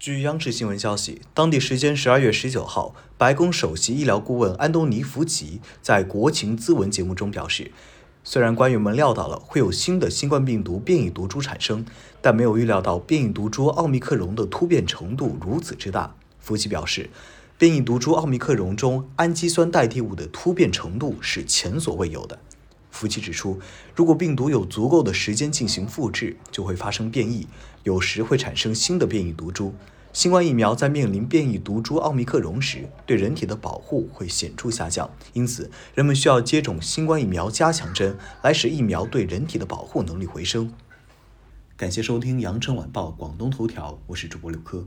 据央视新闻消息，当地时间十二月十九号，白宫首席医疗顾问安东尼·福奇在国情咨文节目中表示，虽然官员们料到了会有新的新冠病毒变异毒株产生，但没有预料到变异毒株奥密克戎的突变程度如此之大。福奇表示，变异毒株奥密克戎中氨基酸代替物的突变程度是前所未有的。福奇指出，如果病毒有足够的时间进行复制，就会发生变异，有时会产生新的变异毒株。新冠疫苗在面临变异毒株奥密克戎时，对人体的保护会显著下降，因此人们需要接种新冠疫苗加强针，来使疫苗对人体的保护能力回升。感谢收听羊城晚报广东头条，我是主播刘科。